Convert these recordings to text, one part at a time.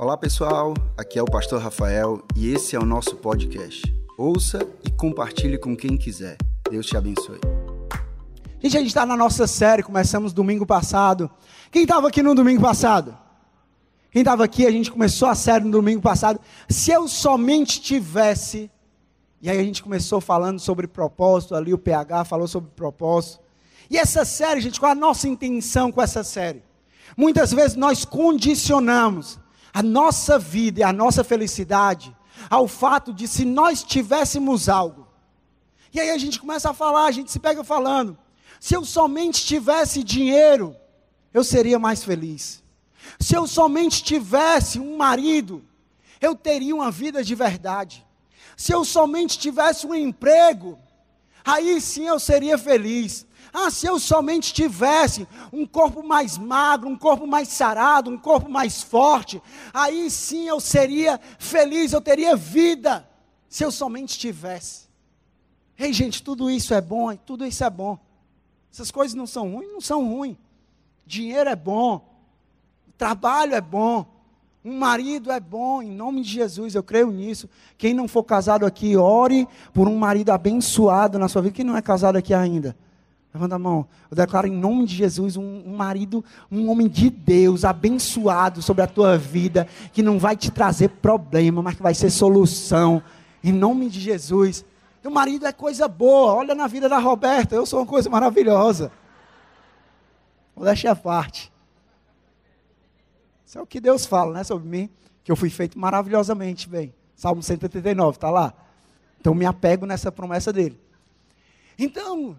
Olá pessoal, aqui é o Pastor Rafael e esse é o nosso podcast. Ouça e compartilhe com quem quiser. Deus te abençoe. Gente, a gente está na nossa série, começamos domingo passado. Quem estava aqui no domingo passado? Quem estava aqui, a gente começou a série no domingo passado. Se eu somente tivesse. E aí a gente começou falando sobre propósito, ali o PH falou sobre propósito. E essa série, gente, qual a nossa intenção com essa série? Muitas vezes nós condicionamos a nossa vida e a nossa felicidade ao fato de se nós tivéssemos algo. E aí a gente começa a falar, a gente se pega falando: se eu somente tivesse dinheiro, eu seria mais feliz. Se eu somente tivesse um marido, eu teria uma vida de verdade. Se eu somente tivesse um emprego, aí sim eu seria feliz. Ah, se eu somente tivesse um corpo mais magro, um corpo mais sarado, um corpo mais forte, aí sim eu seria feliz, eu teria vida. Se eu somente tivesse. Ei, gente, tudo isso é bom, tudo isso é bom. Essas coisas não são ruins, não são ruins. Dinheiro é bom, trabalho é bom, um marido é bom, em nome de Jesus, eu creio nisso. Quem não for casado aqui, ore por um marido abençoado na sua vida. Quem não é casado aqui ainda? Levanta a mão. Eu declaro em nome de Jesus um, um, marido, um homem de Deus, abençoado sobre a tua vida, que não vai te trazer problema, mas que vai ser solução. Em nome de Jesus. Teu marido é coisa boa. Olha na vida da Roberta, eu sou uma coisa maravilhosa. Deixar a parte. Isso é o que Deus fala, né, sobre mim, que eu fui feito maravilhosamente bem. Salmo 139, está lá. Então me apego nessa promessa dele. Então,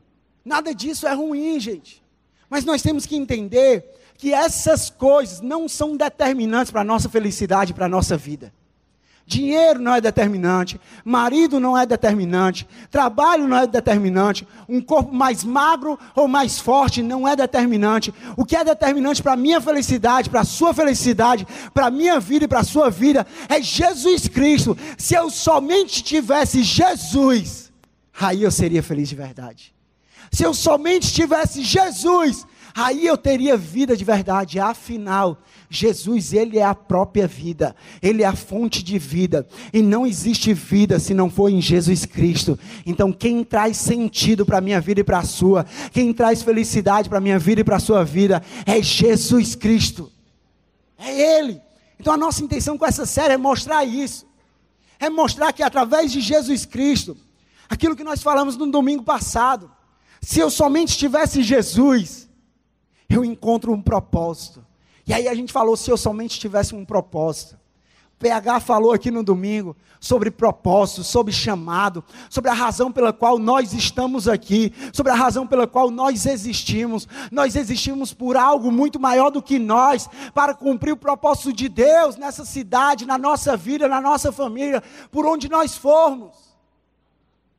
nada disso é ruim, gente. Mas nós temos que entender que essas coisas não são determinantes para a nossa felicidade, para a nossa vida. Dinheiro não é determinante, marido não é determinante, trabalho não é determinante, um corpo mais magro ou mais forte não é determinante. O que é determinante para a minha felicidade, para a sua felicidade, para a minha vida e para a sua vida é Jesus Cristo. Se eu somente tivesse Jesus, aí eu seria feliz de verdade. Se eu somente tivesse Jesus, aí eu teria vida de verdade. Afinal, Jesus, Ele é a própria vida, Ele é a fonte de vida, e não existe vida se não for em Jesus Cristo. Então, quem traz sentido para a minha vida e para a sua, quem traz felicidade para a minha vida e para a sua vida, é Jesus Cristo, é Ele. Então, a nossa intenção com essa série é mostrar isso, é mostrar que através de Jesus Cristo, aquilo que nós falamos no domingo passado, se eu somente tivesse Jesus, eu encontro um propósito. E aí a gente falou se eu somente tivesse um propósito. O PH falou aqui no domingo sobre propósito, sobre chamado, sobre a razão pela qual nós estamos aqui, sobre a razão pela qual nós existimos. Nós existimos por algo muito maior do que nós, para cumprir o propósito de Deus nessa cidade, na nossa vida, na nossa família, por onde nós formos.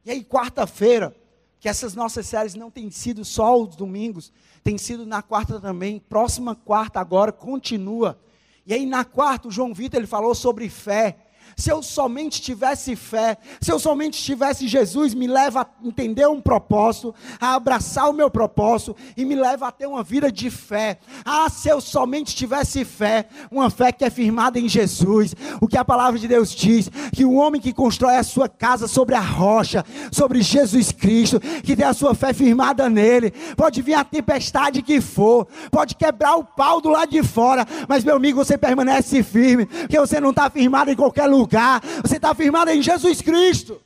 E aí, quarta-feira, que essas nossas séries não têm sido só os domingos, tem sido na quarta também, próxima quarta agora continua. E aí na quarta o João Vitor ele falou sobre fé se eu somente tivesse fé, se eu somente tivesse Jesus, me leva a entender um propósito, a abraçar o meu propósito e me leva a ter uma vida de fé. Ah, se eu somente tivesse fé, uma fé que é firmada em Jesus, o que a palavra de Deus diz, que o homem que constrói a sua casa sobre a rocha, sobre Jesus Cristo, que tem a sua fé firmada nele, pode vir a tempestade que for, pode quebrar o pau do lado de fora, mas meu amigo, você permanece firme, porque você não está firmado em qualquer lugar lugar, você está firmado em Jesus Cristo.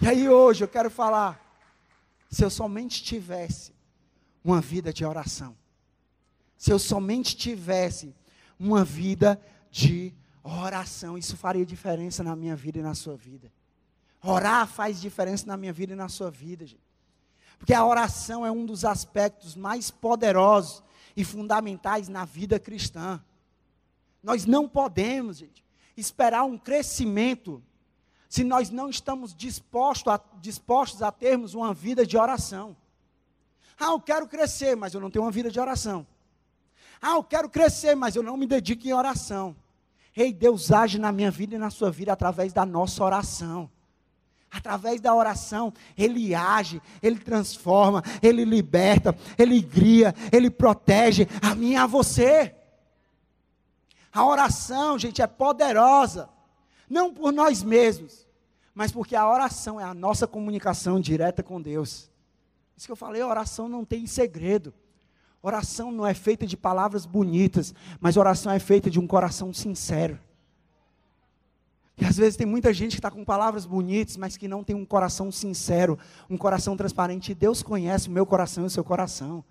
E aí hoje eu quero falar, se eu somente tivesse uma vida de oração, se eu somente tivesse uma vida de oração, isso faria diferença na minha vida e na sua vida. Orar faz diferença na minha vida e na sua vida, gente. Porque a oração é um dos aspectos mais poderosos e fundamentais na vida cristã. Nós não podemos, gente, esperar um crescimento se nós não estamos dispostos a, dispostos a termos uma vida de oração. Ah, eu quero crescer, mas eu não tenho uma vida de oração. Ah, eu quero crescer, mas eu não me dedico em oração. Ei, Deus age na minha vida e na sua vida através da nossa oração. Através da oração, Ele age, Ele transforma, Ele liberta, Ele guia, Ele protege a mim e a você. A oração, gente, é poderosa. Não por nós mesmos, mas porque a oração é a nossa comunicação direta com Deus. Isso que eu falei, oração não tem segredo. Oração não é feita de palavras bonitas, mas oração é feita de um coração sincero. E às vezes tem muita gente que está com palavras bonitas, mas que não tem um coração sincero, um coração transparente. E Deus conhece o meu coração e o seu coração.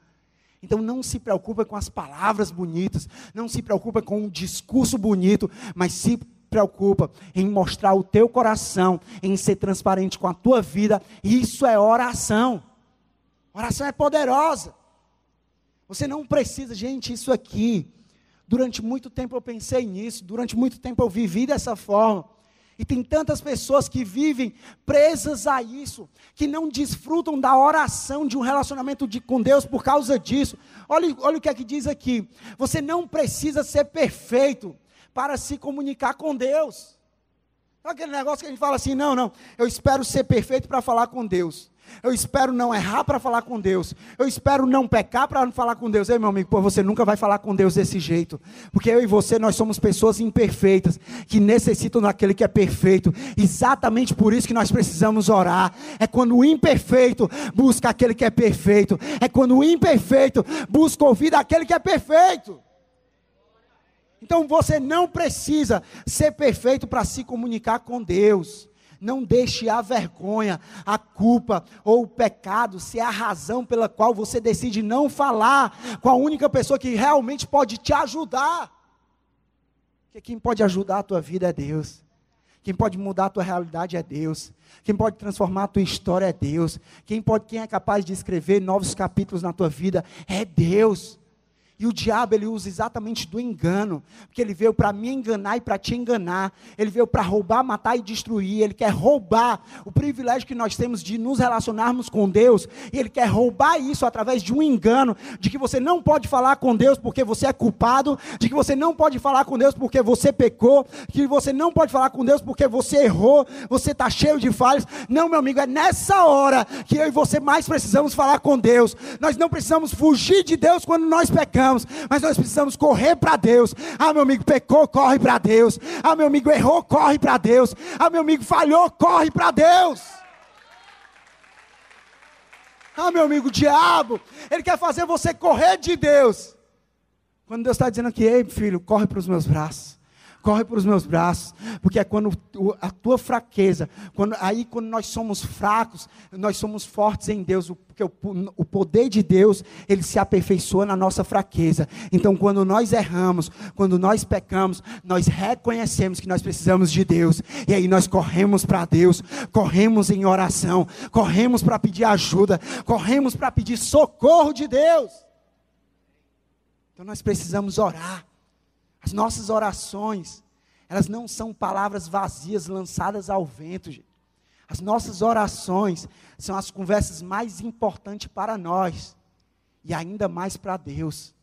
Então não se preocupa com as palavras bonitas, não se preocupa com um discurso bonito, mas se preocupa em mostrar o teu coração, em ser transparente com a tua vida. Isso é oração. Oração é poderosa. Você não precisa, gente, isso aqui. Durante muito tempo eu pensei nisso, durante muito tempo eu vivi dessa forma. E tem tantas pessoas que vivem presas a isso, que não desfrutam da oração, de um relacionamento de, com Deus por causa disso. Olha, olha o que é que diz aqui. Você não precisa ser perfeito para se comunicar com Deus. Aquele negócio que a gente fala assim, não, não, eu espero ser perfeito para falar com Deus. Eu espero não errar para falar com Deus. Eu espero não pecar para falar com Deus. Ei, meu amigo, pô, você nunca vai falar com Deus desse jeito. Porque eu e você, nós somos pessoas imperfeitas, que necessitam daquele que é perfeito. Exatamente por isso que nós precisamos orar. É quando o imperfeito busca aquele que é perfeito. É quando o imperfeito busca ouvir daquele que é perfeito. Então você não precisa ser perfeito para se comunicar com Deus. Não deixe a vergonha, a culpa ou o pecado ser a razão pela qual você decide não falar com a única pessoa que realmente pode te ajudar. Porque quem pode ajudar a tua vida é Deus. Quem pode mudar a tua realidade é Deus. Quem pode transformar a tua história é Deus. Quem pode, quem é capaz de escrever novos capítulos na tua vida é Deus. E o diabo ele usa exatamente do engano, porque ele veio para me enganar e para te enganar. Ele veio para roubar, matar e destruir. Ele quer roubar o privilégio que nós temos de nos relacionarmos com Deus. E ele quer roubar isso através de um engano, de que você não pode falar com Deus porque você é culpado, de que você não pode falar com Deus porque você pecou, que você não pode falar com Deus porque você errou, você está cheio de falhas. Não, meu amigo, é nessa hora que eu e você mais precisamos falar com Deus. Nós não precisamos fugir de Deus quando nós pecamos mas nós precisamos correr para Deus. Ah, meu amigo pecou, corre para Deus. Ah, meu amigo errou, corre para Deus. Ah, meu amigo falhou, corre para Deus. Ah, meu amigo, diabo, ele quer fazer você correr de Deus. Quando Deus está dizendo aqui, ei, filho, corre para os meus braços corre para os meus braços, porque é quando a tua fraqueza, quando, aí quando nós somos fracos, nós somos fortes em Deus, porque o, o poder de Deus, ele se aperfeiçoa na nossa fraqueza. Então, quando nós erramos, quando nós pecamos, nós reconhecemos que nós precisamos de Deus, e aí nós corremos para Deus, corremos em oração, corremos para pedir ajuda, corremos para pedir socorro de Deus. Então, nós precisamos orar. As nossas orações, elas não são palavras vazias lançadas ao vento, gente. As nossas orações são as conversas mais importantes para nós e ainda mais para Deus.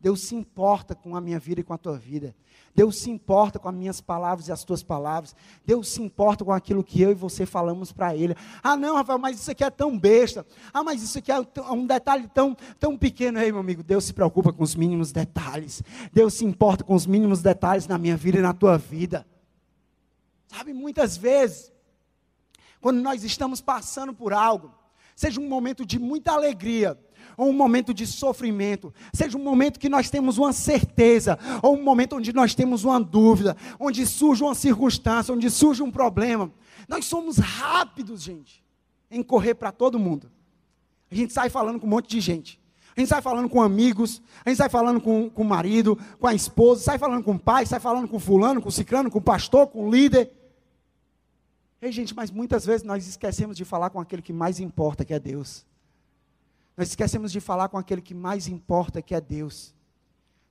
Deus se importa com a minha vida e com a tua vida. Deus se importa com as minhas palavras e as tuas palavras. Deus se importa com aquilo que eu e você falamos para Ele. Ah, não, Rafael, mas isso aqui é tão besta. Ah, mas isso aqui é um detalhe tão, tão pequeno. Ei, meu amigo, Deus se preocupa com os mínimos detalhes. Deus se importa com os mínimos detalhes na minha vida e na tua vida. Sabe, muitas vezes, quando nós estamos passando por algo, seja um momento de muita alegria, ou um momento de sofrimento, seja um momento que nós temos uma certeza, ou um momento onde nós temos uma dúvida, onde surge uma circunstância, onde surge um problema, nós somos rápidos, gente, em correr para todo mundo. A gente sai falando com um monte de gente. A gente sai falando com amigos, a gente sai falando com, com o marido, com a esposa, sai falando com o pai, sai falando com fulano, com o ciclano, com o pastor, com o líder. Ei, gente, mas muitas vezes nós esquecemos de falar com aquele que mais importa, que é Deus. Nós esquecemos de falar com aquele que mais importa, que é Deus.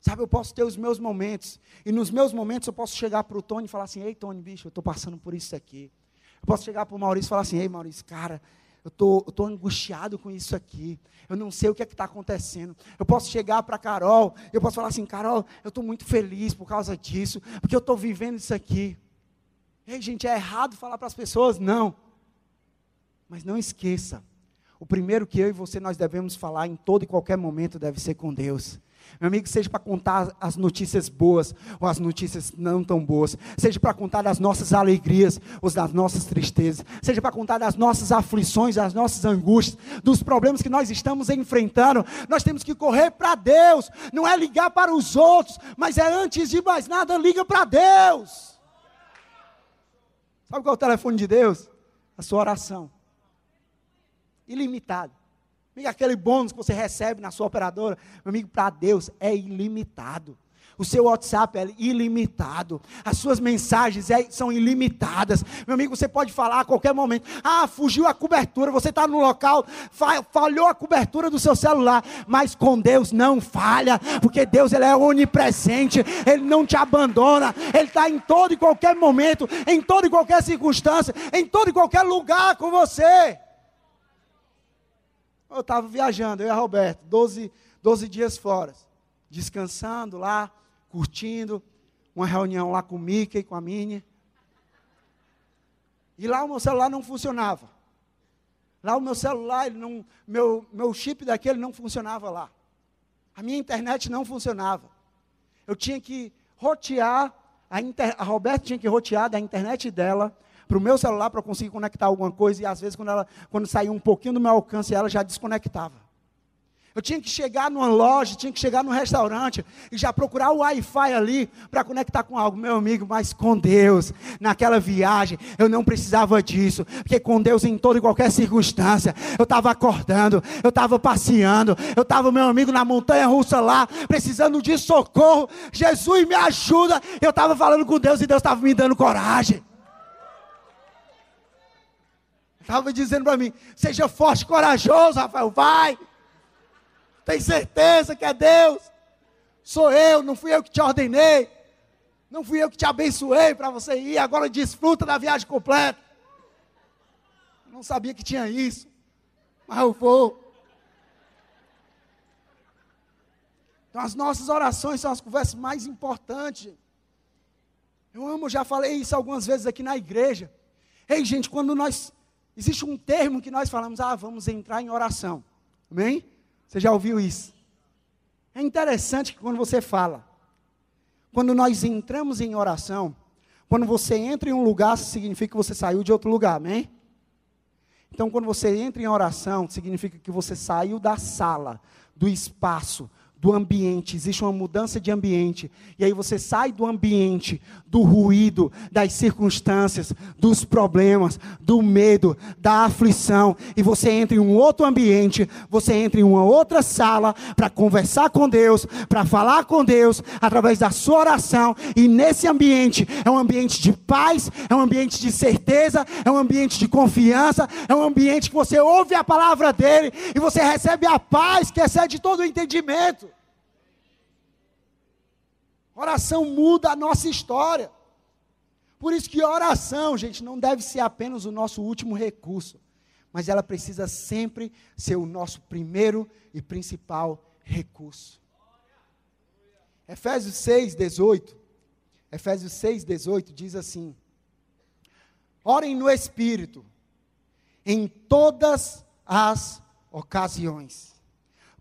Sabe, eu posso ter os meus momentos, e nos meus momentos eu posso chegar para o Tony e falar assim: Ei, Tony, bicho, eu estou passando por isso aqui. Eu posso chegar para o Maurício e falar assim: Ei, Maurício, cara, eu tô, estou angustiado com isso aqui. Eu não sei o que é está acontecendo. Eu posso chegar para Carol, eu posso falar assim: Carol, eu estou muito feliz por causa disso, porque eu estou vivendo isso aqui. Ei, gente, é errado falar para as pessoas? Não. Mas não esqueça o primeiro que eu e você nós devemos falar em todo e qualquer momento deve ser com Deus. Meu amigo, seja para contar as notícias boas ou as notícias não tão boas, seja para contar das nossas alegrias ou das nossas tristezas, seja para contar das nossas aflições, das nossas angústias, dos problemas que nós estamos enfrentando, nós temos que correr para Deus, não é ligar para os outros, mas é antes de mais nada, liga para Deus. Sabe qual é o telefone de Deus? A sua oração. Ilimitado. Amigo, aquele bônus que você recebe na sua operadora, meu amigo, para Deus é ilimitado. O seu WhatsApp é ilimitado. As suas mensagens é, são ilimitadas. Meu amigo, você pode falar a qualquer momento. Ah, fugiu a cobertura. Você está no local, falhou a cobertura do seu celular. Mas com Deus não falha. Porque Deus ele é onipresente. Ele não te abandona. Ele está em todo e qualquer momento, em toda e qualquer circunstância, em todo e qualquer lugar com você. Eu estava viajando, eu e a Roberto, 12, 12 dias fora, descansando lá, curtindo, uma reunião lá com o Mickey, com a Minnie. E lá o meu celular não funcionava. Lá o meu celular, ele não, meu, meu chip daquele não funcionava lá. A minha internet não funcionava. Eu tinha que rotear, a, inter, a Roberta tinha que rotear da internet dela para o meu celular para conseguir conectar alguma coisa, e às vezes quando, ela, quando saía um pouquinho do meu alcance, ela já desconectava. Eu tinha que chegar numa loja, tinha que chegar num restaurante e já procurar o Wi-Fi ali para conectar com algo, meu amigo, mas com Deus, naquela viagem, eu não precisava disso, porque com Deus em toda e qualquer circunstância, eu estava acordando, eu estava passeando, eu estava, meu amigo, na montanha russa lá, precisando de socorro, Jesus me ajuda, eu estava falando com Deus e Deus estava me dando coragem estava dizendo para mim: seja forte, corajoso, Rafael, vai. Tem certeza que é Deus. Sou eu, não fui eu que te ordenei. Não fui eu que te abençoei para você ir. Agora desfruta da viagem completa. Não sabia que tinha isso, mas eu vou. Então, as nossas orações são as conversas mais importantes. Eu amo, já falei isso algumas vezes aqui na igreja. Ei, gente, quando nós Existe um termo que nós falamos, ah, vamos entrar em oração. Amém? Você já ouviu isso? É interessante que quando você fala, quando nós entramos em oração, quando você entra em um lugar, significa que você saiu de outro lugar, amém? Então, quando você entra em oração, significa que você saiu da sala, do espaço, do ambiente, existe uma mudança de ambiente, e aí você sai do ambiente, do ruído, das circunstâncias, dos problemas, do medo, da aflição, e você entra em um outro ambiente, você entra em uma outra sala para conversar com Deus, para falar com Deus, através da sua oração, e nesse ambiente é um ambiente de paz, é um ambiente de certeza, é um ambiente de confiança, é um ambiente que você ouve a palavra dele e você recebe a paz que excede todo o entendimento. Oração muda a nossa história. Por isso que oração, gente, não deve ser apenas o nosso último recurso, mas ela precisa sempre ser o nosso primeiro e principal recurso. Efésios 6, 18. Efésios 6, 18 diz assim: Orem no Espírito, em todas as ocasiões,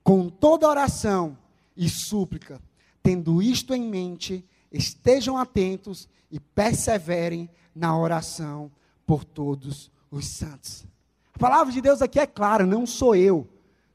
com toda oração e súplica Tendo isto em mente, estejam atentos e perseverem na oração por todos os santos. A palavra de Deus aqui é clara, não sou eu.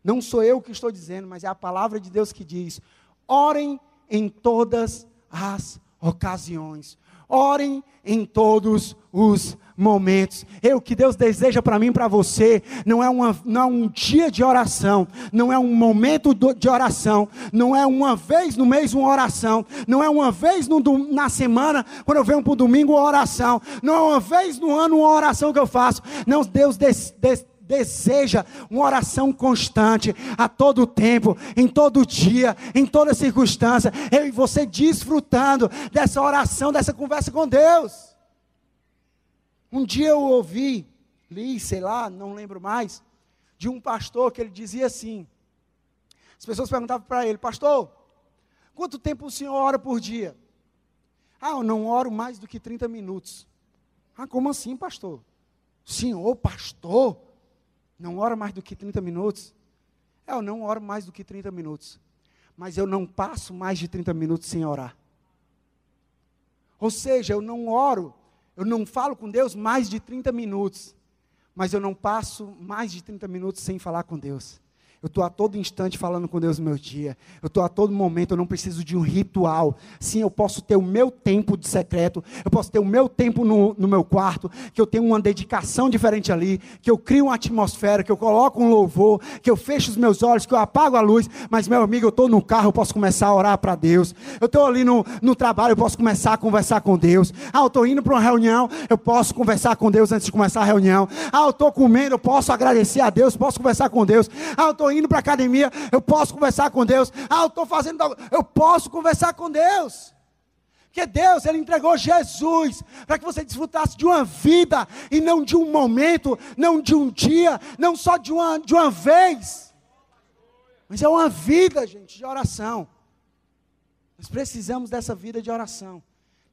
Não sou eu que estou dizendo, mas é a palavra de Deus que diz: orem em todas as ocasiões. Orem em todos os momentos. O que Deus deseja para mim para você. Não é, uma, não é um dia de oração, não é um momento de oração, não é uma vez no mês uma oração, não é uma vez no, na semana, quando eu venho para o domingo, uma oração, não é uma vez no ano uma oração que eu faço. Não, Deus des, des, deseja uma oração constante, a todo tempo, em todo dia, em toda circunstância. Eu e você desfrutando dessa oração, dessa conversa com Deus. Um dia eu ouvi, li, sei lá, não lembro mais, de um pastor que ele dizia assim: as pessoas perguntavam para ele, pastor, quanto tempo o senhor ora por dia? Ah, eu não oro mais do que 30 minutos. Ah, como assim, pastor? Senhor, pastor, não ora mais do que 30 minutos? Eu não oro mais do que 30 minutos. mas eu não passo mais de 30 minutos sem orar. Ou seja, eu não oro, eu não falo com Deus mais de 30 minutos, mas eu não passo mais de 30 minutos sem falar com Deus. Eu estou a todo instante falando com Deus no meu dia. Eu estou a todo momento, eu não preciso de um ritual. Sim, eu posso ter o meu tempo de secreto, eu posso ter o meu tempo no, no meu quarto, que eu tenho uma dedicação diferente ali, que eu crio uma atmosfera, que eu coloco um louvor, que eu fecho os meus olhos, que eu apago a luz. Mas, meu amigo, eu estou no carro, eu posso começar a orar para Deus. Eu estou ali no, no trabalho, eu posso começar a conversar com Deus. Ah, eu estou indo para uma reunião, eu posso conversar com Deus antes de começar a reunião. Ah, eu estou comendo, eu posso agradecer a Deus, posso conversar com Deus. Ah, eu estou indo para a academia, eu posso conversar com Deus. Ah, eu estou fazendo, eu posso conversar com Deus. Porque Deus, Ele entregou Jesus para que você desfrutasse de uma vida e não de um momento, não de um dia, não só de uma, de uma vez. Mas é uma vida, gente, de oração. Nós precisamos dessa vida de oração.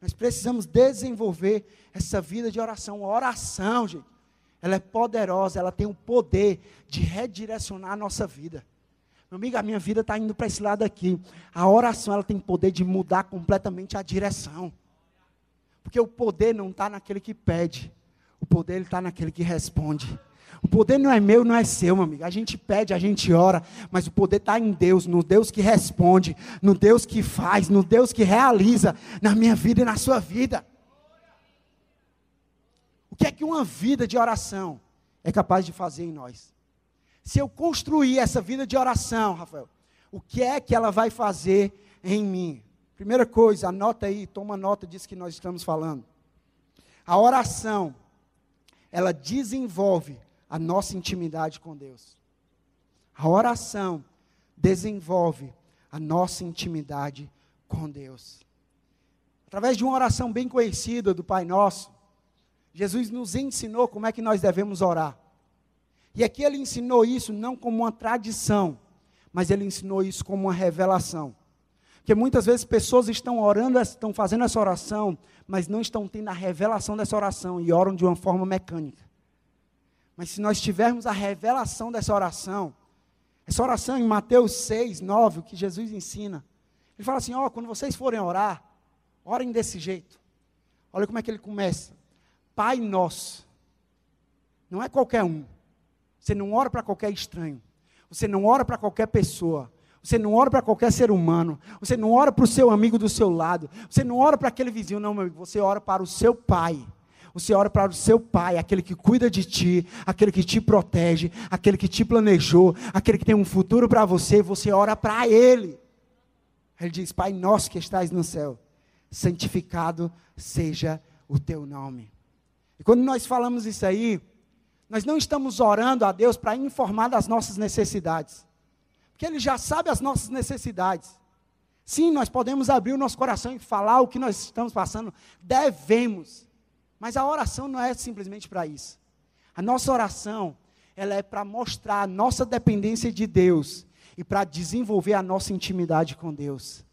Nós precisamos desenvolver essa vida de oração. Oração, gente ela é poderosa, ela tem o poder de redirecionar a nossa vida. Meu amigo, a minha vida está indo para esse lado aqui. A oração ela tem poder de mudar completamente a direção. Porque o poder não está naquele que pede, o poder está naquele que responde. O poder não é meu, não é seu, meu amigo. A gente pede, a gente ora, mas o poder está em Deus, no Deus que responde, no Deus que faz, no Deus que realiza na minha vida e na sua vida que é que uma vida de oração é capaz de fazer em nós? Se eu construir essa vida de oração, Rafael, o que é que ela vai fazer em mim? Primeira coisa, anota aí, toma nota disso que nós estamos falando. A oração, ela desenvolve a nossa intimidade com Deus. A oração desenvolve a nossa intimidade com Deus. Através de uma oração bem conhecida do Pai Nosso, Jesus nos ensinou como é que nós devemos orar. E aqui ele ensinou isso não como uma tradição, mas ele ensinou isso como uma revelação. Porque muitas vezes pessoas estão orando, estão fazendo essa oração, mas não estão tendo a revelação dessa oração e oram de uma forma mecânica. Mas se nós tivermos a revelação dessa oração, essa oração em Mateus 6, 9, o que Jesus ensina, ele fala assim: ó, oh, quando vocês forem orar, orem desse jeito. Olha como é que ele começa. Pai Nosso. Não é qualquer um. Você não ora para qualquer estranho. Você não ora para qualquer pessoa. Você não ora para qualquer ser humano. Você não ora para o seu amigo do seu lado. Você não ora para aquele vizinho, não, meu amigo. Você ora para o seu pai. Você ora para o seu pai, aquele que cuida de ti, aquele que te protege, aquele que te planejou, aquele que tem um futuro para você. Você ora para ele. Ele diz: Pai nosso que estás no céu, santificado seja o teu nome. E quando nós falamos isso aí, nós não estamos orando a Deus para informar das nossas necessidades. Porque Ele já sabe as nossas necessidades. Sim, nós podemos abrir o nosso coração e falar o que nós estamos passando, devemos. Mas a oração não é simplesmente para isso. A nossa oração, ela é para mostrar a nossa dependência de Deus e para desenvolver a nossa intimidade com Deus.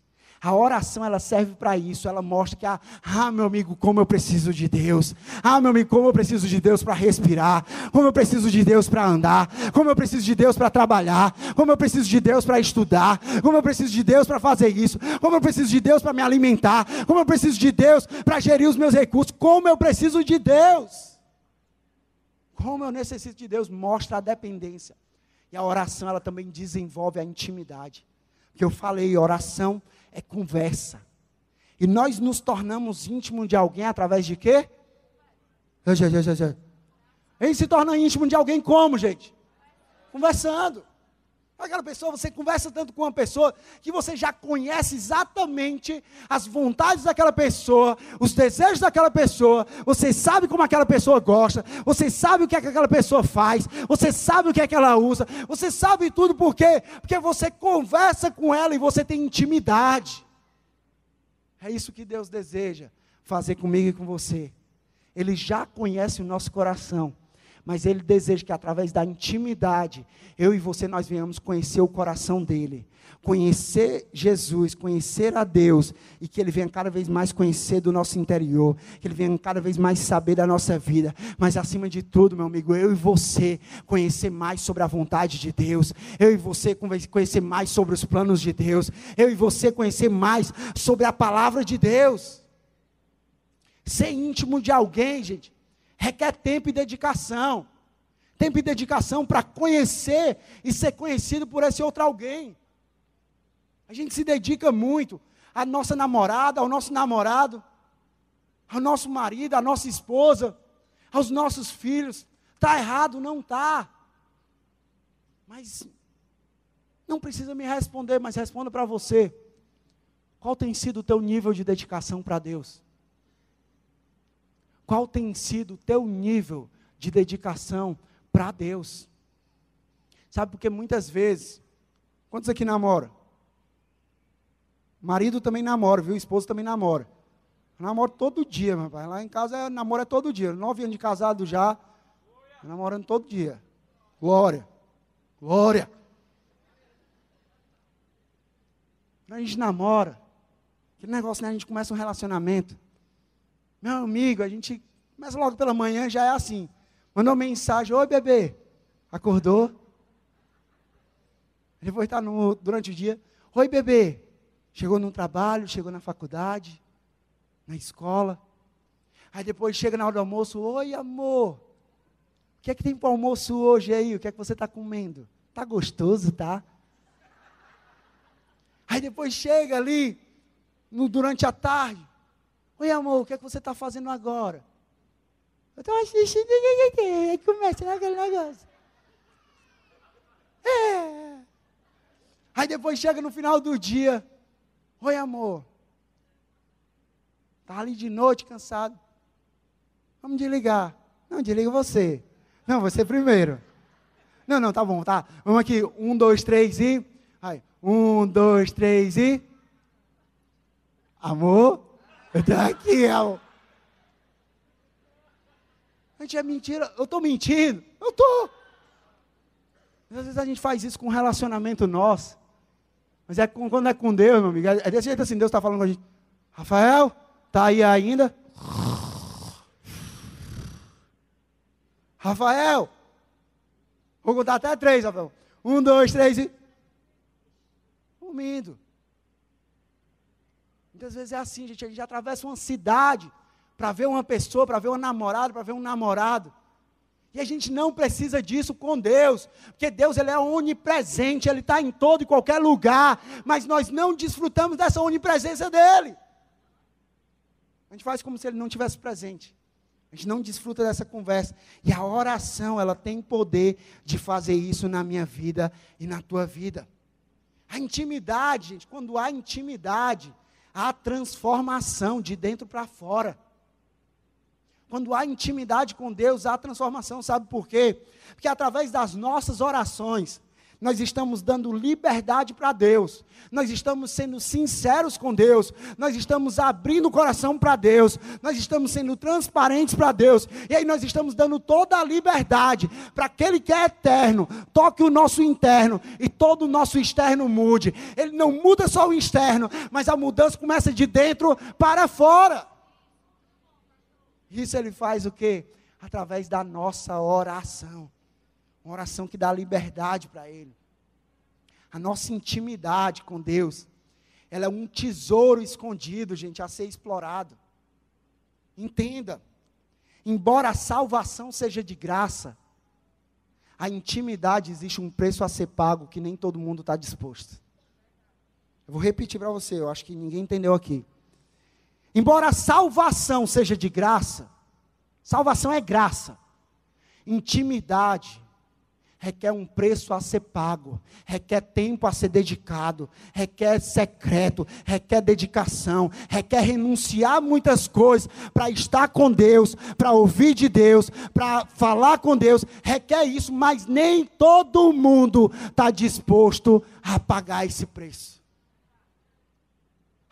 A oração ela serve para isso, ela mostra que, ah, ah, meu amigo, como eu preciso de Deus. Ah, meu amigo, como eu preciso de Deus para respirar. Como eu preciso de Deus para andar. Como eu preciso de Deus para trabalhar. Como eu preciso de Deus para estudar. Como eu preciso de Deus para fazer isso. Como eu preciso de Deus para me alimentar. Como eu preciso de Deus para gerir os meus recursos. Como eu preciso de Deus. Como eu necessito de Deus mostra a dependência. E a oração ela também desenvolve a intimidade. Que eu falei, oração é conversa. E nós nos tornamos íntimos de alguém através de quê? Ele se torna íntimo de alguém como, gente? Conversando. Aquela pessoa, você conversa tanto com uma pessoa que você já conhece exatamente as vontades daquela pessoa, os desejos daquela pessoa, você sabe como aquela pessoa gosta, você sabe o que, é que aquela pessoa faz, você sabe o que é que ela usa, você sabe tudo por quê? Porque você conversa com ela e você tem intimidade. É isso que Deus deseja fazer comigo e com você. Ele já conhece o nosso coração mas Ele deseja que através da intimidade, eu e você nós venhamos conhecer o coração dele, conhecer Jesus, conhecer a Deus, e que Ele venha cada vez mais conhecer do nosso interior, que Ele venha cada vez mais saber da nossa vida, mas acima de tudo, meu amigo, eu e você conhecer mais sobre a vontade de Deus, eu e você conhecer mais sobre os planos de Deus, eu e você conhecer mais sobre a palavra de Deus. Ser íntimo de alguém, gente, requer tempo e dedicação. Tempo e dedicação para conhecer e ser conhecido por esse outro alguém. A gente se dedica muito à nossa namorada, ao nosso namorado, ao nosso marido, à nossa esposa, aos nossos filhos. Está errado? Não está. Mas não precisa me responder, mas responda para você. Qual tem sido o teu nível de dedicação para Deus? Qual tem sido o teu nível de dedicação para Deus? Sabe, porque muitas vezes, quantos aqui namoram? Marido também namora, viu? Esposo também namora. Namoro todo dia, meu pai. Lá em casa namora é todo dia. Nove anos de casado já, namorando todo dia. Glória. Glória. A gente namora. Aquele negócio, né? A gente começa um relacionamento. Meu amigo, a gente começa logo pela manhã, já é assim. Mandou mensagem, oi bebê. Acordou? Depois está no, durante o dia. Oi bebê. Chegou no trabalho, chegou na faculdade, na escola. Aí depois chega na hora do almoço, oi amor. O que é que tem para o almoço hoje aí? O que é que você está comendo? Tá gostoso, tá? Aí depois chega ali, no, durante a tarde. Oi, amor, o que é que você está fazendo agora? Eu estou assistindo. Aí começa naquele negócio. É. Aí depois chega no final do dia. Oi, amor. Está ali de noite, cansado. Vamos desligar. Não, desliga você. Não, você primeiro. Não, não, tá bom, tá. Vamos aqui. Um, dois, três e. Aí. Um, dois, três e. Amor. Amor. A gente é mentira. Eu estou mentindo. Eu estou. Às vezes a gente faz isso com um relacionamento nosso. Mas é com, quando é com Deus, meu amigo. É desse jeito assim, Deus está falando com a gente. Rafael, tá aí ainda? Rafael. Vou contar até três, Rafael. Um, dois, três e. Dormindo. Muitas vezes é assim, gente, a gente atravessa uma cidade para ver uma pessoa, para ver uma namorada, para ver um namorado. E a gente não precisa disso com Deus, porque Deus ele é onipresente, Ele está em todo e qualquer lugar, mas nós não desfrutamos dessa onipresença dEle. A gente faz como se Ele não tivesse presente. A gente não desfruta dessa conversa. E a oração, ela tem poder de fazer isso na minha vida e na tua vida. A intimidade, gente, quando há intimidade, há transformação de dentro para fora. Quando há intimidade com Deus, há transformação. Sabe por quê? Porque através das nossas orações, nós estamos dando liberdade para Deus, nós estamos sendo sinceros com Deus, nós estamos abrindo o coração para Deus, nós estamos sendo transparentes para Deus, e aí nós estamos dando toda a liberdade para aquele que é eterno, toque o nosso interno e todo o nosso externo mude. Ele não muda só o externo, mas a mudança começa de dentro para fora. Isso ele faz o quê? Através da nossa oração. Uma oração que dá liberdade para Ele. A nossa intimidade com Deus, ela é um tesouro escondido, gente, a ser explorado. Entenda, embora a salvação seja de graça, a intimidade existe um preço a ser pago que nem todo mundo está disposto. Eu vou repetir para você, eu acho que ninguém entendeu aqui. Embora a salvação seja de graça, salvação é graça, intimidade requer um preço a ser pago, requer tempo a ser dedicado, requer secreto, requer dedicação, requer renunciar muitas coisas para estar com Deus, para ouvir de Deus, para falar com Deus, requer isso, mas nem todo mundo está disposto a pagar esse preço.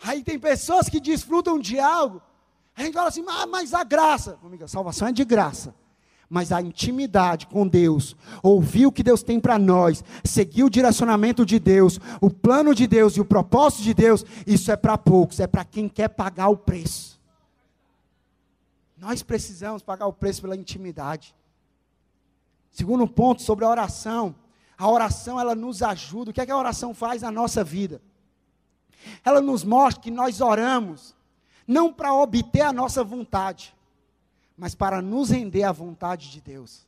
Aí tem pessoas que desfrutam de algo, a gente fala assim, ah, mas a graça, amiga, salvação é de graça. Mas a intimidade com Deus, ouvir o que Deus tem para nós, seguir o direcionamento de Deus, o plano de Deus e o propósito de Deus, isso é para poucos, é para quem quer pagar o preço. Nós precisamos pagar o preço pela intimidade. Segundo ponto sobre a oração, a oração ela nos ajuda. O que é que a oração faz na nossa vida? Ela nos mostra que nós oramos não para obter a nossa vontade, mas para nos render à vontade de Deus.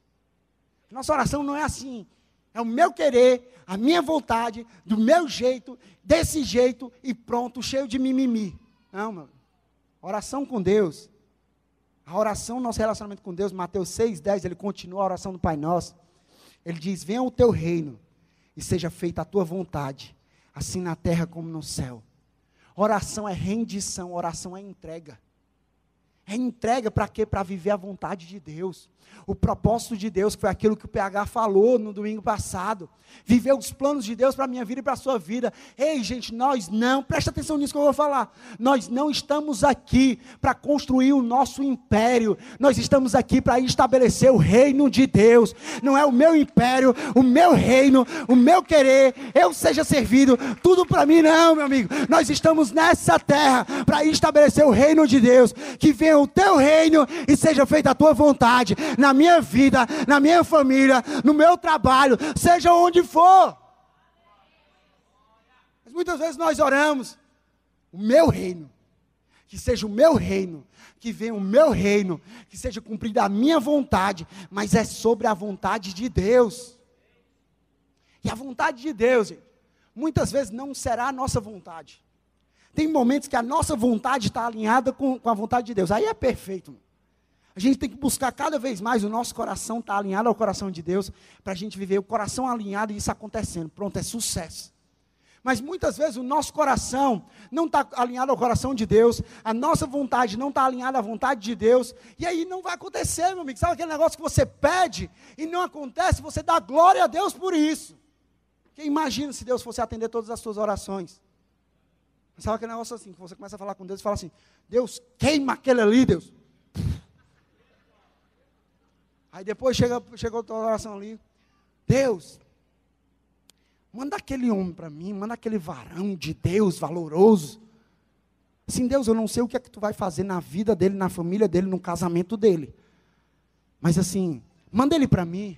Nossa oração não é assim. É o meu querer, a minha vontade, do meu jeito, desse jeito e pronto, cheio de mimimi. Não, mano. Oração com Deus. A oração, nosso relacionamento com Deus, Mateus 6, 10, ele continua a oração do Pai Nosso. Ele diz: Venha o teu reino e seja feita a tua vontade, assim na terra como no céu. Oração é rendição, oração é entrega. É entrega para quê? Para viver a vontade de Deus. O propósito de Deus, que foi aquilo que o PH falou no domingo passado. Viver os planos de Deus para a minha vida e para a sua vida. Ei, gente, nós não, presta atenção nisso que eu vou falar. Nós não estamos aqui para construir o nosso império. Nós estamos aqui para estabelecer o reino de Deus. Não é o meu império, o meu reino, o meu querer, eu seja servido, tudo para mim, não, meu amigo. Nós estamos nessa terra para estabelecer o reino de Deus. Que venha o teu reino e seja feita a tua vontade na minha vida, na minha família, no meu trabalho, seja onde for. Mas muitas vezes nós oramos, o meu reino, que seja o meu reino, que venha o meu reino, que seja cumprida a minha vontade, mas é sobre a vontade de Deus. E a vontade de Deus, muitas vezes não será a nossa vontade. Tem momentos que a nossa vontade está alinhada com, com a vontade de Deus. Aí é perfeito. A gente tem que buscar cada vez mais o nosso coração estar tá alinhado ao coração de Deus, para a gente viver o coração alinhado e isso acontecendo. Pronto, é sucesso. Mas muitas vezes o nosso coração não está alinhado ao coração de Deus, a nossa vontade não está alinhada à vontade de Deus, e aí não vai acontecer, meu amigo. Sabe aquele negócio que você pede e não acontece, você dá glória a Deus por isso. Porque imagina se Deus fosse atender todas as suas orações. Sabe aquele negócio assim, que você começa a falar com Deus e fala assim: Deus, queima aquele ali, Deus. Aí depois chega, chegou outra oração ali. Deus, manda aquele homem para mim, manda aquele varão de Deus valoroso. Assim, Deus, eu não sei o que é que tu vai fazer na vida dele, na família dele, no casamento dele. Mas assim, manda ele para mim.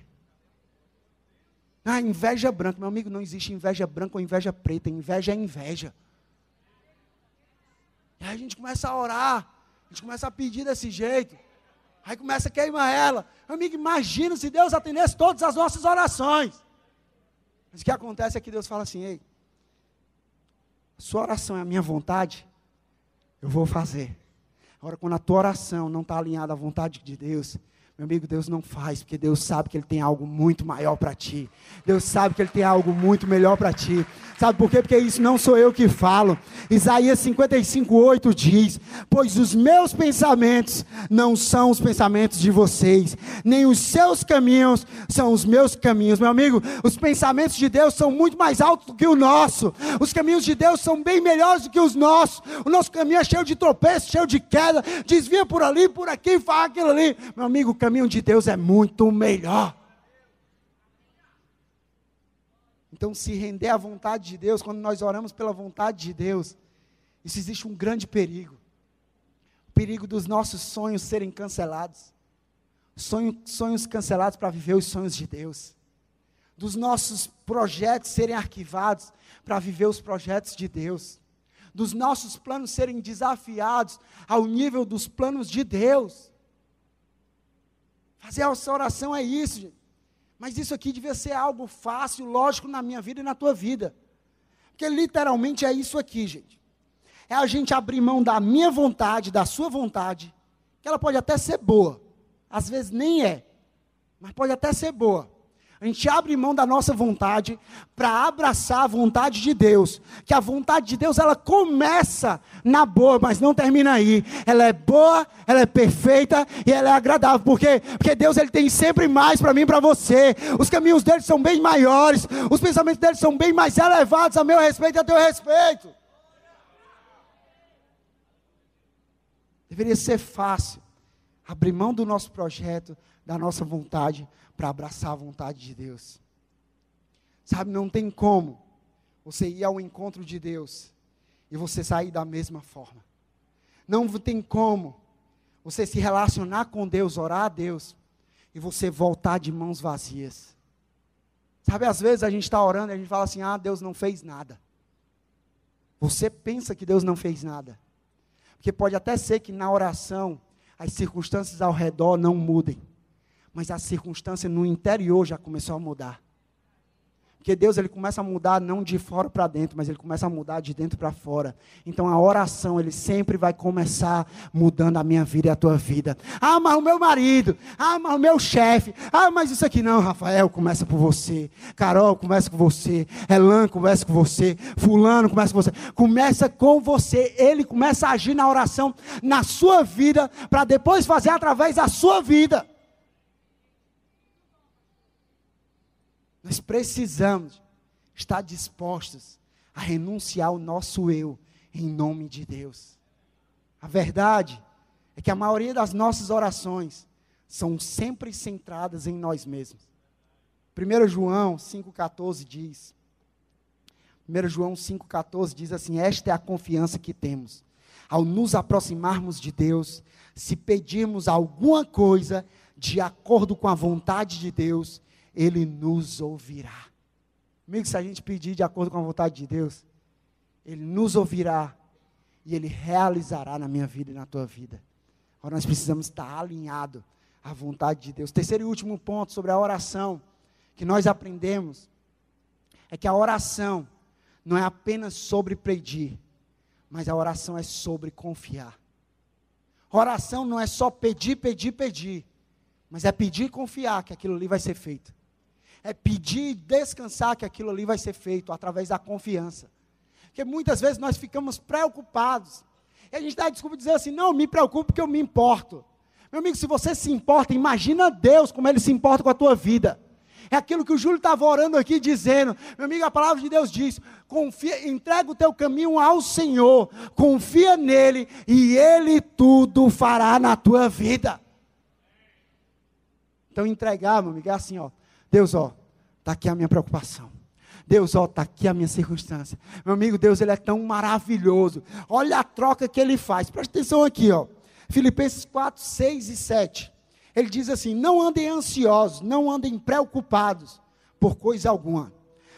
Ah, inveja branca. Meu amigo, não existe inveja branca ou inveja preta. Inveja é inveja. Aí a gente começa a orar. A gente começa a pedir desse jeito. Aí começa a queimar ela. Amigo, imagina se Deus atendesse todas as nossas orações. Mas o que acontece é que Deus fala assim: ei, sua oração é a minha vontade, eu vou fazer. Agora, quando a tua oração não está alinhada à vontade de Deus, meu amigo, Deus não faz, porque Deus sabe que Ele tem algo muito maior para ti. Deus sabe que Ele tem algo muito melhor para ti. Sabe por quê? Porque isso não sou eu que falo. Isaías 55, 8 diz: Pois os meus pensamentos não são os pensamentos de vocês, nem os seus caminhos são os meus caminhos. Meu amigo, os pensamentos de Deus são muito mais altos do que o nosso. Os caminhos de Deus são bem melhores do que os nossos. O nosso caminho é cheio de tropeços, cheio de queda. Desvia por ali, por aqui, faz aquilo ali. Meu amigo, o caminho de Deus é muito melhor. Então, se render à vontade de Deus, quando nós oramos pela vontade de Deus, isso existe um grande perigo. O perigo dos nossos sonhos serem cancelados. Sonho, sonhos cancelados para viver os sonhos de Deus. Dos nossos projetos serem arquivados para viver os projetos de Deus. Dos nossos planos serem desafiados ao nível dos planos de Deus. Fazer essa oração é isso, gente. Mas isso aqui devia ser algo fácil, lógico, na minha vida e na tua vida. Porque literalmente é isso aqui, gente. É a gente abrir mão da minha vontade, da sua vontade, que ela pode até ser boa. Às vezes nem é, mas pode até ser boa. A gente abre mão da nossa vontade para abraçar a vontade de Deus. Que a vontade de Deus ela começa na boa, mas não termina aí. Ela é boa, ela é perfeita e ela é agradável. Por quê? Porque Deus ele tem sempre mais para mim e para você. Os caminhos dele são bem maiores, os pensamentos dele são bem mais elevados a meu respeito e a teu respeito. Deveria ser fácil abrir mão do nosso projeto, da nossa vontade, para abraçar a vontade de Deus. Sabe, não tem como você ir ao encontro de Deus e você sair da mesma forma. Não tem como você se relacionar com Deus, orar a Deus, e você voltar de mãos vazias. Sabe, às vezes a gente está orando e a gente fala assim: ah, Deus não fez nada. Você pensa que Deus não fez nada. Porque pode até ser que na oração as circunstâncias ao redor não mudem, mas a circunstância no interior já começou a mudar. Porque Deus ele começa a mudar não de fora para dentro, mas ele começa a mudar de dentro para fora. Então a oração ele sempre vai começar mudando a minha vida e a tua vida. Ah, mas o meu marido, ah, mas o meu chefe, ah, mas isso aqui não, Rafael, começa por você. Carol, começa com você. Elan, começa com você. Fulano, começa com você. Começa com você. Ele começa a agir na oração na sua vida para depois fazer através da sua vida. Nós precisamos estar dispostos a renunciar ao nosso eu em nome de Deus. A verdade é que a maioria das nossas orações são sempre centradas em nós mesmos. 1 João 5,14 diz: 1 João 5,14 diz assim: Esta é a confiança que temos. Ao nos aproximarmos de Deus, se pedirmos alguma coisa de acordo com a vontade de Deus, ele nos ouvirá. Amigo, se a gente pedir de acordo com a vontade de Deus, Ele nos ouvirá e Ele realizará na minha vida e na tua vida. Agora nós precisamos estar alinhados à vontade de Deus. Terceiro e último ponto sobre a oração que nós aprendemos é que a oração não é apenas sobre pedir, mas a oração é sobre confiar. Oração não é só pedir, pedir, pedir, mas é pedir e confiar que aquilo ali vai ser feito é pedir e descansar que aquilo ali vai ser feito através da confiança. Porque muitas vezes nós ficamos preocupados. E a gente dá desculpa dizer assim: não, me preocupe porque eu me importo. Meu amigo, se você se importa, imagina Deus como Ele se importa com a tua vida. É aquilo que o Júlio estava orando aqui dizendo. Meu amigo, a palavra de Deus diz: confia, entrega o teu caminho ao Senhor, confia nele e Ele tudo fará na tua vida. Então entregar, meu amigo, é assim, ó. Deus, ó, está aqui a minha preocupação. Deus, ó, está aqui a minha circunstância. Meu amigo, Deus, Ele é tão maravilhoso. Olha a troca que Ele faz. Presta atenção aqui, ó. Filipenses 4, 6 e 7. Ele diz assim: Não andem ansiosos, não andem preocupados por coisa alguma,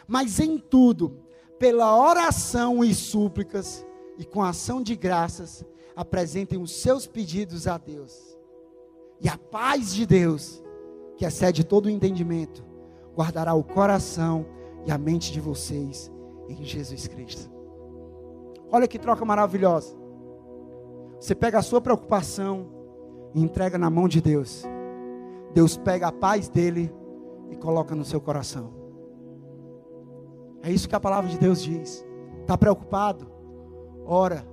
mas em tudo, pela oração e súplicas e com ação de graças, apresentem os seus pedidos a Deus. E a paz de Deus, que excede todo o entendimento, guardará o coração e a mente de vocês em Jesus Cristo. Olha que troca maravilhosa. Você pega a sua preocupação e entrega na mão de Deus. Deus pega a paz dele e coloca no seu coração. É isso que a palavra de Deus diz. Está preocupado? Ora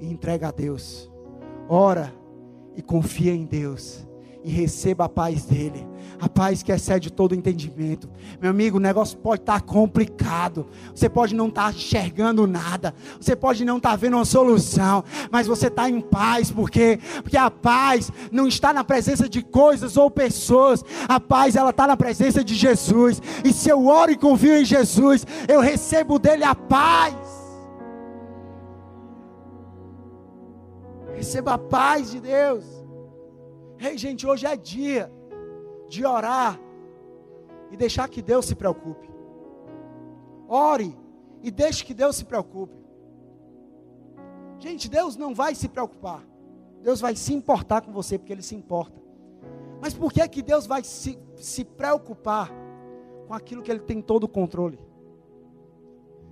e entrega a Deus. Ora e confia em Deus e receba a paz dele. A paz que excede todo entendimento. Meu amigo, o negócio pode estar complicado. Você pode não estar enxergando nada. Você pode não estar vendo uma solução. Mas você está em paz. Por quê? Porque a paz não está na presença de coisas ou pessoas. A paz, ela está na presença de Jesus. E se eu oro e confio em Jesus, eu recebo dele a paz. Receba a paz de Deus. Ei, gente, hoje é dia de orar e deixar que Deus se preocupe. Ore e deixe que Deus se preocupe. Gente, Deus não vai se preocupar. Deus vai se importar com você porque Ele se importa. Mas por que que Deus vai se, se preocupar com aquilo que Ele tem todo o controle?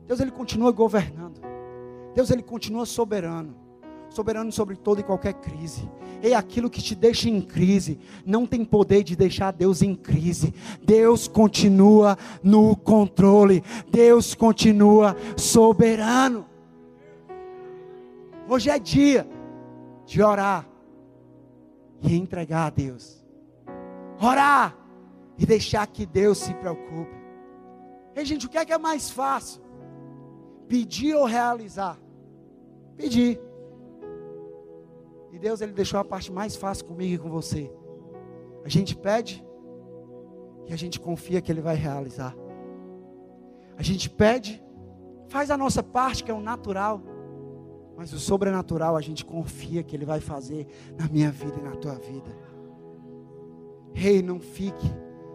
Deus Ele continua governando. Deus Ele continua soberano soberano sobre toda e qualquer crise. E aquilo que te deixa em crise não tem poder de deixar Deus em crise. Deus continua no controle. Deus continua soberano. Hoje é dia de orar e entregar a Deus. Orar e deixar que Deus se preocupe. E gente, o que é que é mais fácil? Pedir ou realizar? Pedir Deus ele deixou a parte mais fácil comigo e com você. A gente pede e a gente confia que ele vai realizar. A gente pede, faz a nossa parte, que é o natural, mas o sobrenatural a gente confia que ele vai fazer na minha vida e na tua vida. Rei, não fique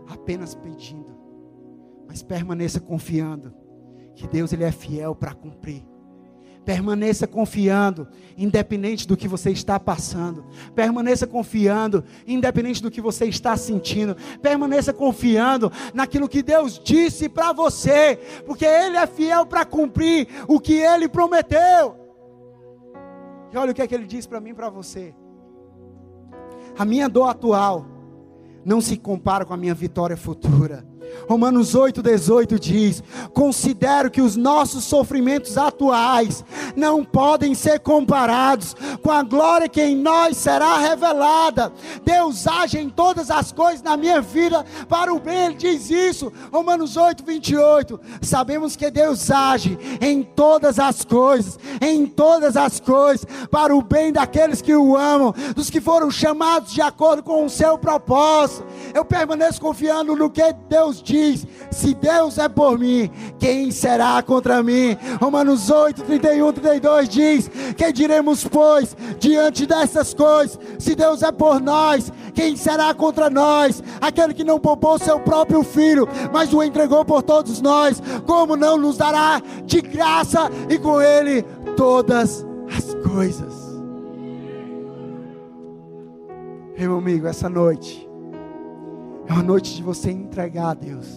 apenas pedindo, mas permaneça confiando que Deus ele é fiel para cumprir. Permaneça confiando, independente do que você está passando. Permaneça confiando, independente do que você está sentindo. Permaneça confiando naquilo que Deus disse para você, porque Ele é fiel para cumprir o que Ele prometeu. E olha o que é que Ele diz para mim e para você. A minha dor atual não se compara com a minha vitória futura. Romanos 8,18 diz: Considero que os nossos sofrimentos atuais não podem ser comparados com a glória que em nós será revelada. Deus age em todas as coisas na minha vida para o bem, Ele diz isso. Romanos 8,28. Sabemos que Deus age em todas as coisas, em todas as coisas, para o bem daqueles que o amam, dos que foram chamados de acordo com o seu propósito. Eu permaneço confiando no que Deus diz: se Deus é por mim, quem será contra mim? Romanos 8, 31, 32 diz: Que diremos, pois, diante dessas coisas? Se Deus é por nós, quem será contra nós? Aquele que não poupou seu próprio filho, mas o entregou por todos nós, como não nos dará de graça e com ele todas as coisas? Meu amigo, essa noite é uma noite de você entregar a Deus.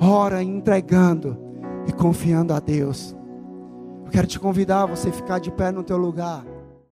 Ora entregando e confiando a Deus. Eu quero te convidar a você ficar de pé no teu lugar.